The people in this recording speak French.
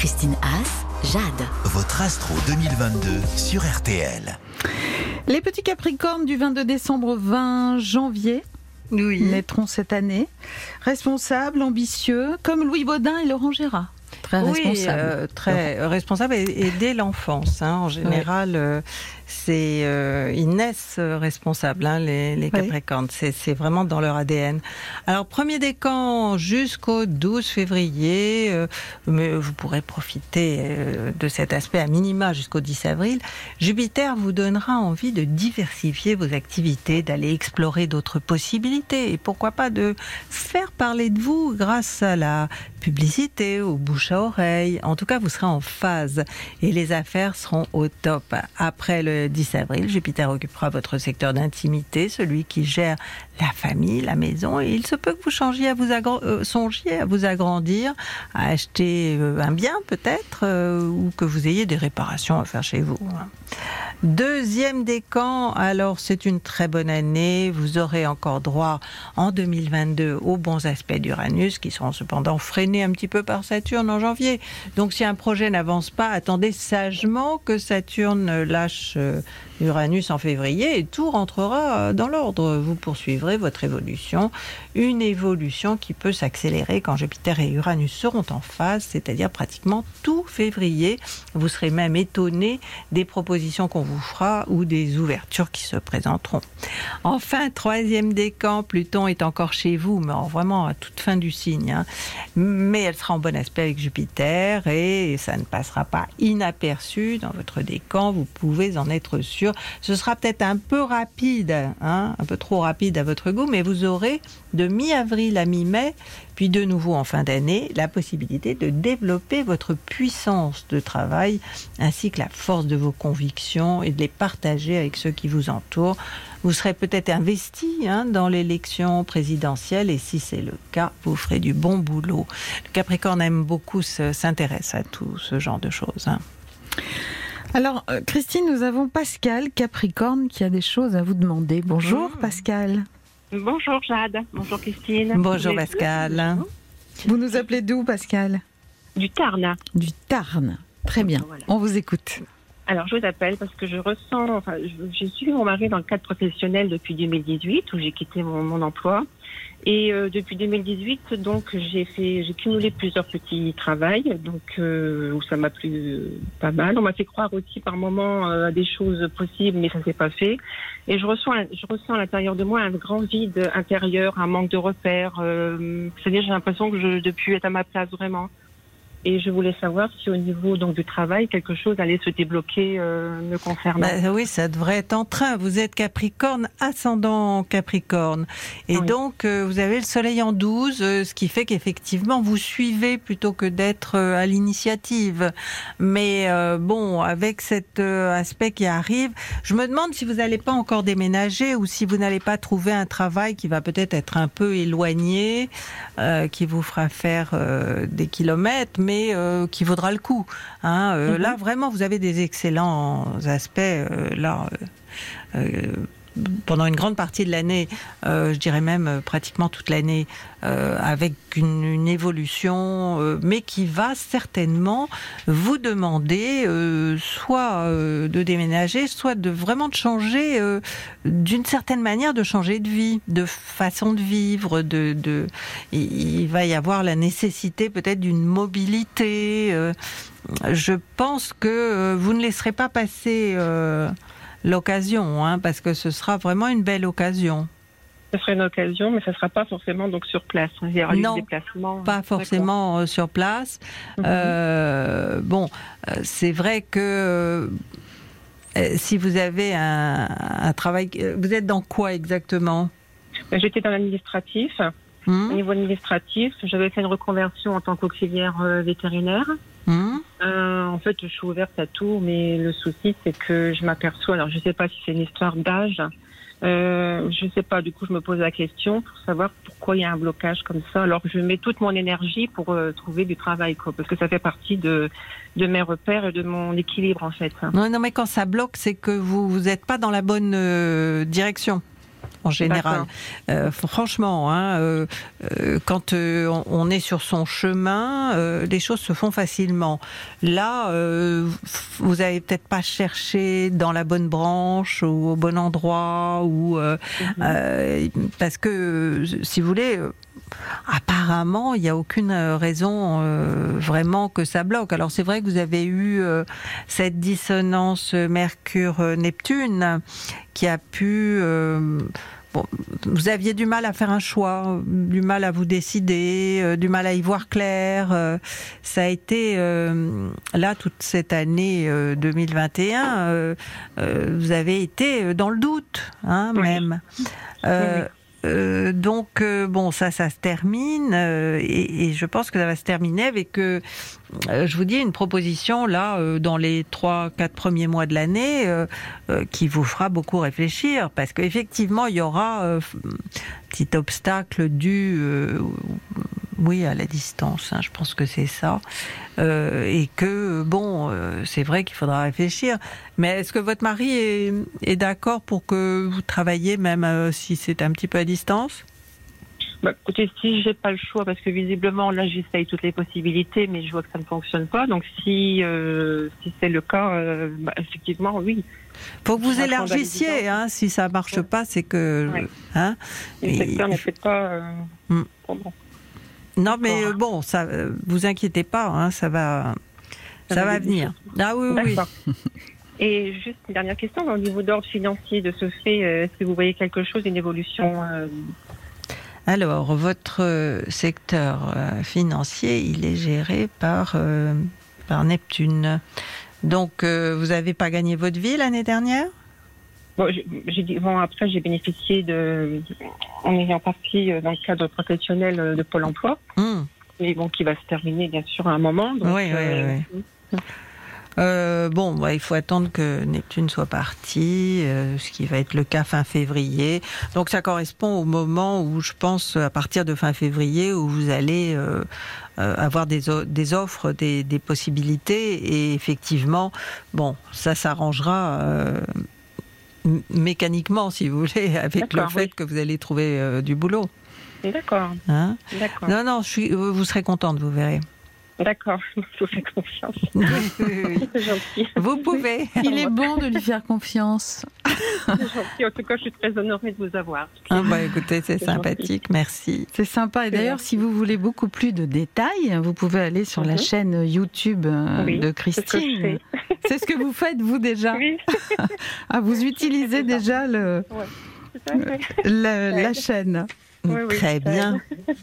Christine Haas, Jade. Votre astro 2022 sur RTL. Les petits Capricornes du 22 décembre au 20 janvier Oui. naîtront cette année. Responsables, ambitieux, comme Louis Baudin et Laurent Gérard. Très Oui, responsables. euh, très responsable et, et dès l'enfance. hein. en général, euh, c'est euh, ils naissent responsables, hein, les, les. Capricornes. C'est c'est vraiment dans leur ADN. Alors premier décan jusqu'au 12 février, mais vous pourrez profiter de cet aspect à minima jusqu'au 10 avril. Jupiter vous donnera envie de diversifier vos activités, d'aller explorer d'autres possibilités et pourquoi pas de faire parler de vous grâce à la publicité, au bouche à oreille. En tout cas, vous serez en phase et les affaires seront au top. Après le 10 avril, Jupiter occupera votre secteur d'intimité, celui qui gère la famille, la maison, et il se peut que vous changiez à vous euh, songiez à vous agrandir, à acheter euh, un bien peut-être, euh, ou que vous ayez des réparations à faire chez vous. Deuxième décan, alors c'est une très bonne année. Vous aurez encore droit en 2022 aux bons aspects d'Uranus qui seront cependant freinés un petit peu par Saturne en janvier. Donc si un projet n'avance pas, attendez sagement que Saturne lâche euh, Uranus en février et tout rentrera euh, dans l'ordre. Vous poursuivrez votre évolution. Une évolution qui peut s'accélérer quand Jupiter et Uranus seront en phase, c'est-à-dire pratiquement tout février. Vous serez même étonné des propositions qu'on vous fera ou des ouvertures qui se présenteront. Enfin, troisième décan, Pluton est encore chez vous, mais en- vraiment à toute fin du signe. hein. Mais elle sera en bon aspect avec Jupiter et ça ne passera pas inaperçu dans votre décan. Vous pouvez en être sûr. Ce sera peut-être un peu rapide, hein, un peu trop rapide à votre goût, mais vous aurez de mi-avril à mi-mai, puis de nouveau en fin d'année, la possibilité de développer votre puissance de travail ainsi que la force de vos convictions et de les partager avec ceux qui vous entourent. Vous serez peut-être investi hein, dans l'élection présidentielle et si c'est le cas, vous ferez du bon boulot. Le Capricorne aime beaucoup, se- s'intéresse à tout ce genre de choses. hein. Alors, euh, Christine, nous avons Pascal Capricorne qui a des choses à vous demander. Bonjour Pascal. Bonjour Jade, bonjour Christine. Bonjour Pascal. Vous nous appelez d'où Pascal? Du Tarn. Du Tarn. Très bien, Voilà. on vous écoute. Alors je vous appelle parce que je ressens, enfin j'ai suivi mon mari dans le cadre professionnel depuis 2018 où j'ai quitté mon, mon emploi. Et euh, depuis 2018, donc j'ai fait, j'ai cumulé plusieurs petits travails, donc euh, où ça m'a plu euh, pas mal. On m'a fait croire aussi par moments euh, à des choses possibles, mais ça s'est pas fait. Et je ressens, je ressens à l'intérieur de moi un grand vide intérieur, un manque de repères. Euh, C'est-à-dire j'ai l'impression que je depuis être à ma place vraiment. Et je voulais savoir si au niveau donc du travail quelque chose allait se débloquer euh, me concernant. Bah oui, ça devrait être en train. Vous êtes Capricorne, ascendant Capricorne. Et Oui. donc, euh, vous avez le soleil en 12, euh, ce qui fait qu'effectivement, vous suivez plutôt que d'être euh, à l'initiative. Mais euh, bon, avec cet euh, aspect qui arrive, je me demande si vous n'allez pas encore déménager ou si vous n'allez pas trouver un travail qui va peut-être être un peu éloigné, euh, qui vous fera faire euh, des kilomètres, mais euh, qui vaudra le coup. Hein. Euh, Mhm. Là, vraiment, vous avez des excellents aspects. euh, là, pendant une grande partie de l'année, euh, je dirais même euh, pratiquement toute l'année, euh, avec une, évolution, mais qui va certainement vous demander soit de déménager, soit de vraiment de changer, d'une certaine manière, de changer de vie, de façon de vivre, de, il il va y avoir la nécessité peut-être d'une mobilité. je pense que vous ne laisserez pas passer l'occasion, hein, parce que ce sera vraiment une belle occasion. Ce serait une occasion, mais ça ne sera pas forcément donc sur place. Il y aura Non. Pas forcément euh, sur place. Mhm. Euh, bon, euh, c'est vrai que euh, si vous avez un, un travail, vous êtes dans quoi exactement? Ben, J'étais dans l'administratif. Hmm? Au niveau administratif, j'avais fait une reconversion en tant qu'auxiliaire vétérinaire. Hmm? Euh, en fait, je suis ouverte à tout, mais le souci, c'est que je m'aperçois. Alors, je ne sais pas si c'est une histoire d'âge. Euh, je ne sais pas. Du coup, je me pose la question pour savoir pourquoi il y a un blocage comme ça. Alors, je mets toute mon énergie pour euh, trouver du travail, quoi, parce que ça fait partie de de mes repères et de mon équilibre, en fait. non, non, mais quand ça bloque, c'est que vous vous n'êtes pas dans la bonne euh, direction. En général. Euh, franchement, hein, euh, euh, quand on est sur son chemin, les choses se font facilement. Là, vous n'avez peut-être pas cherché dans la bonne branche ou au bon endroit, ou mhm. parce que, si vous voulez apparemment, il n'y a aucune raison vraiment que ça bloque. Alors c'est vrai que vous avez eu cette dissonance Mercure-Neptune qui a pu Bon, vous aviez du mal à faire un choix, du mal à vous décider, euh, du mal à y voir clair. Euh, ça a été euh, là toute cette année 2021. vous avez été dans le doute, hein, même. Euh, donc euh, bon, ça, ça se termine euh, et, et, je pense que ça va se terminer avec, je vous dis, une proposition là dans les trois, quatre premiers mois de l'année qui vous fera beaucoup réfléchir parce qu'effectivement il y aura un petit obstacle dû oui, à la distance, hein, je pense que c'est ça. Euh, et que, bon, euh, c'est vrai qu'il faudra réfléchir. Mais est-ce que votre mari est, d'accord pour que vous travailliez, même euh, si c'est un petit peu à distance? Bah, écoutez, si j'ai pas le choix, parce que visiblement là j'essaye toutes les possibilités, mais je vois que ça ne fonctionne pas. Donc si si c'est le cas, bah, effectivement oui. Faut que vous élargissiez, hein, si ça marche pas, c'est que. Hein, le secteur ne fait pas. Hmm. Non, mais euh, bon, ça, euh, vous inquiétez pas, hein, ça va, ça, va venir. Ah oui, oui. Et juste une dernière question, au niveau d'ordre financier de ce fait, euh, est-ce que vous voyez quelque chose, une évolution Alors, votre secteur financier, il est géré par, par Neptune. Donc, vous n'avez pas gagné votre vie l'année dernière? Bon, j'ai dit, bon, après, j'ai bénéficié de, en ayant partie euh, dans le cadre professionnel euh, de Pôle emploi, hmm. et bon, qui va se terminer bien sûr à un moment. oui, oui, euh, oui. bon, bah, il faut attendre que Neptune soit parti, ce qui va être le cas fin février. Donc ça correspond au moment où je pense, à partir de fin février, où vous allez avoir des, des offres, des, des, possibilités. Et effectivement, bon, ça s'arrangera mécaniquement, si vous voulez, avec le fait que vous allez trouver euh, du boulot. D'accord. Hein? Non, non, je suis, vous serez contente, vous verrez. D'accord, je vous fais confiance. gentil. Vous pouvez. Il est bon de lui faire confiance. gentil. En tout cas, je suis très honorée de vous avoir. Ah bah, écoutez, c'est sympathique, merci. C'est sympa. Et d'ailleurs, si vous voulez beaucoup plus de détails, vous pouvez aller sur la mhm. chaîne YouTube euh, de Christine. C'est ce, que vous faites, vous déjà Oui. ah, vous utilisez déjà le, la, la chaîne. Très bien.